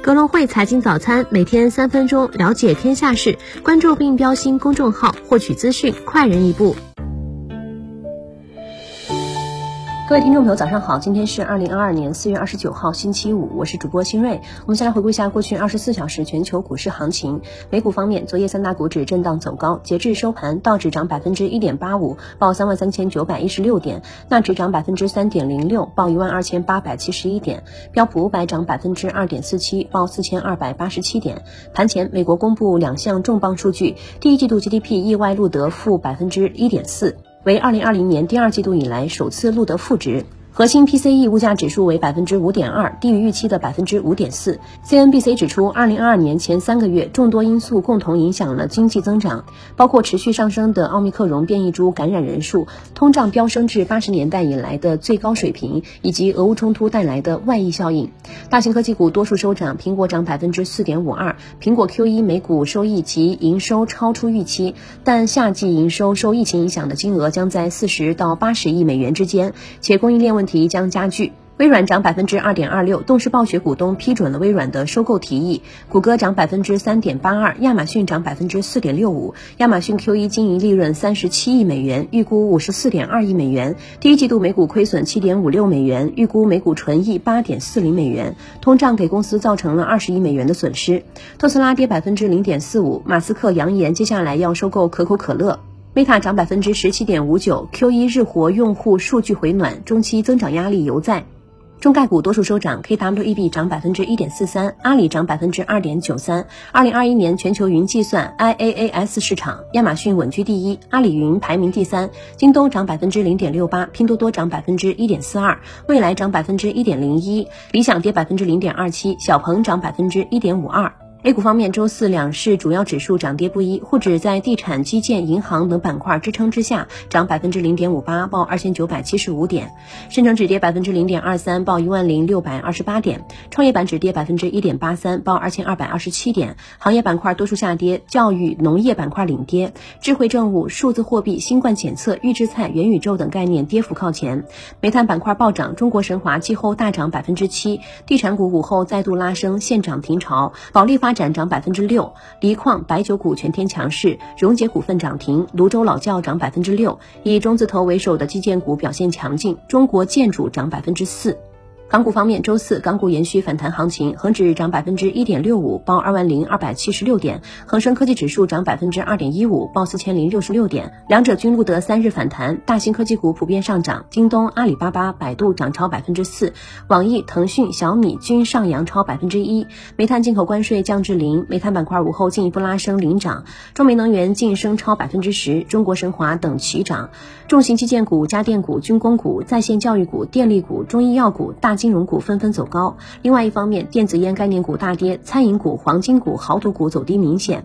格隆汇财经早餐，每天三分钟了解天下事，关注并标新公众号，获取资讯快人一步。各位听众朋友，早上好！今天是二零二二年四月二十九号，星期五，我是主播新锐。我们先来回顾一下过去二十四小时全球股市行情。美股方面，昨夜三大股指震荡走高，截至收盘，道指涨百分之一点八五，报三万三千九百一十六点；纳指涨百分之三点零六，报一万二千八百七十一点；标普五百涨百分之二点四七，报四千二百八十七点。盘前，美国公布两项重磅数据，第一季度 GDP 意外录得负百分之一点四。为二零二零年第二季度以来首次录得负值。核心 PCE 物价指数为百分之五点二，低于预期的百分之五点四。CNBC 指出，二零二二年前三个月，众多因素共同影响了经济增长，包括持续上升的奥密克戎变异株感染人数、通胀飙升至八十年代以来的最高水平，以及俄乌冲突带来的外溢效应。大型科技股多数收涨，苹果涨百分之四点五二。苹果 Q 一每股收益及营收超出预期，但夏季营收受疫情影响的金额将在四十到八十亿美元之间，且供应链问。问题将加剧。微软涨百分之二点二六，动视暴雪股东批准了微软的收购提议。谷歌涨百分之三点八二，亚马逊涨百分之四点六五。亚马逊 Q 一经营利润三十七亿美元，预估五十四点二亿美元。第一季度每股亏损七点五六美元，预估每股纯益八点四零美元。通胀给公司造成了二十亿美元的损失。特斯拉跌百分之零点四五，马斯克扬言接下来要收购可口可乐。Meta 涨百分之十七点五九，Q 一日活用户数据回暖，中期增长压力犹在。中概股多数收涨，KWEB 涨百分之一点四三，阿里涨百分之二点九三。二零二一年全球云计算 IaaS 市场，亚马逊稳居第一，阿里云排名第三，京东涨百分之零点六八，拼多多涨百分之一点四二，未来涨百分之一点零一，理想跌百分之零点二七，小鹏涨百分之一点五二。A 股方面，周四两市主要指数涨跌不一，沪指在地产、基建、银行等板块支撑之下，涨百分之零点五八，报二千九百七十五点；深成指跌百分之零点二三，报一万零六百二十八点；创业板指跌百分之一点八三，报二千二百二十七点。行业板块多数下跌，教育、农业板块领跌，智慧政务、数字货币、新冠检测、预制菜、元宇宙等概念跌幅靠前。煤炭板块暴涨，中国神华季后大涨百分之七，地产股午后再度拉升，现涨停潮，保利发。展涨百分之六，锂矿、白酒股全天强势，荣捷股份涨停，泸州老窖涨百分之六，以中字头为首的基建股表现强劲，中国建筑涨百分之四。港股方面，周四港股延续反弹行情，恒指涨百分之一点六五，报二万零二百七十六点；恒生科技指数涨百分之二点一五，报四千零六十六点。两者均录得三日反弹，大型科技股普遍上涨，京东、阿里巴巴、百度涨超百分之四，网易、腾讯、小米均上扬超百分之一。煤炭进口关税降至零，煤炭板块午后进一步拉升领涨，中煤能源晋升超百分之十，中国神华等齐涨。重型基建股、家电股、军工股、在线教育股、电力股、中医药股、大金融股纷纷走高。另外一方面，电子烟概念股大跌，餐饮股、黄金股、豪赌股走低明显。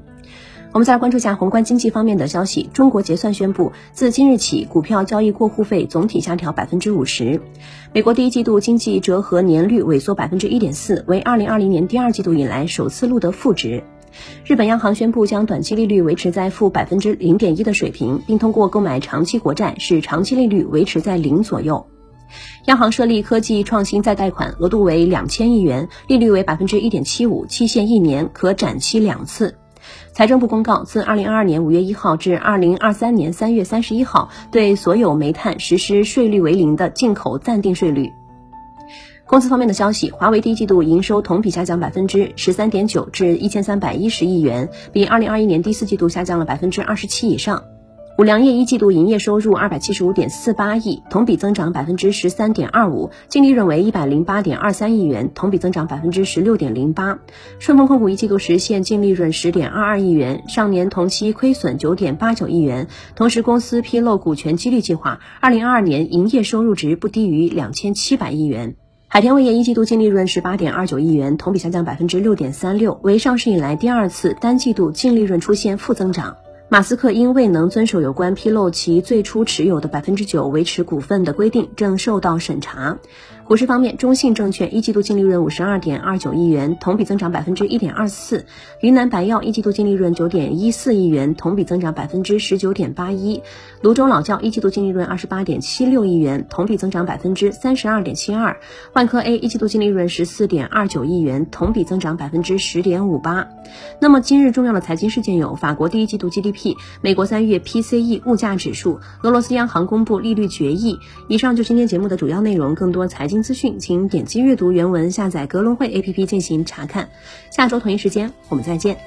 我们再来关注下宏观经济方面的消息。中国结算宣布，自今日起，股票交易过户费总体下调百分之五十。美国第一季度经济折合年率萎缩百分之一点四，为二零二零年第二季度以来首次录得负值。日本央行宣布将短期利率维持在负百分之零点一的水平，并通过购买长期国债使长期利率维持在零左右。央行设立科技创新再贷款，额度为两千亿元，利率为百分之一点七五，期限一年，可展期两次。财政部公告，自二零二二年五月一号至二零二三年三月三十一号，对所有煤炭实施税率为零的进口暂定税率。公司方面的消息，华为第一季度营收同比下降百分之十三点九，至一千三百一十亿元，比二零二一年第四季度下降了百分之二十七以上。五粮液一季度营业收入二百七十五点四八亿，同比增长百分之十三点二五，净利润为一百零八点二三亿元，同比增长百分之十六点零八。顺丰控股一季度实现净利润十点二二亿元，上年同期亏损九点八九亿元。同时，公司披露股权激励计划，二零二二年营业收入值不低于两千七百亿元。海天味业一季度净利润十八点二九亿元，同比下降百分之六点三六，为上市以来第二次单季度净利润出现负增长。马斯克因未能遵守有关披露其最初持有的百分之九维持股份的规定，正受到审查。股市方面，中信证券一季度净利润五十二点二九亿元，同比增长百分之一点二四；云南白药一季度净利润九点一四亿元，同比增长百分之十九点八一；泸州老窖一季度净利润二十八点七六亿元，同比增长百分之三十二点七二；万科 A 一季度净利润十四点二九亿元，同比增长百分之十点五八。那么今日重要的财经事件有：法国第一季度 GDP、美国三月 PCE 物价指数、俄罗斯央行公布利率决议。以上就是今天节目的主要内容，更多财经资讯，请点击阅读原文，下载格隆汇 APP 进行查看。下周同一时间，我们再见。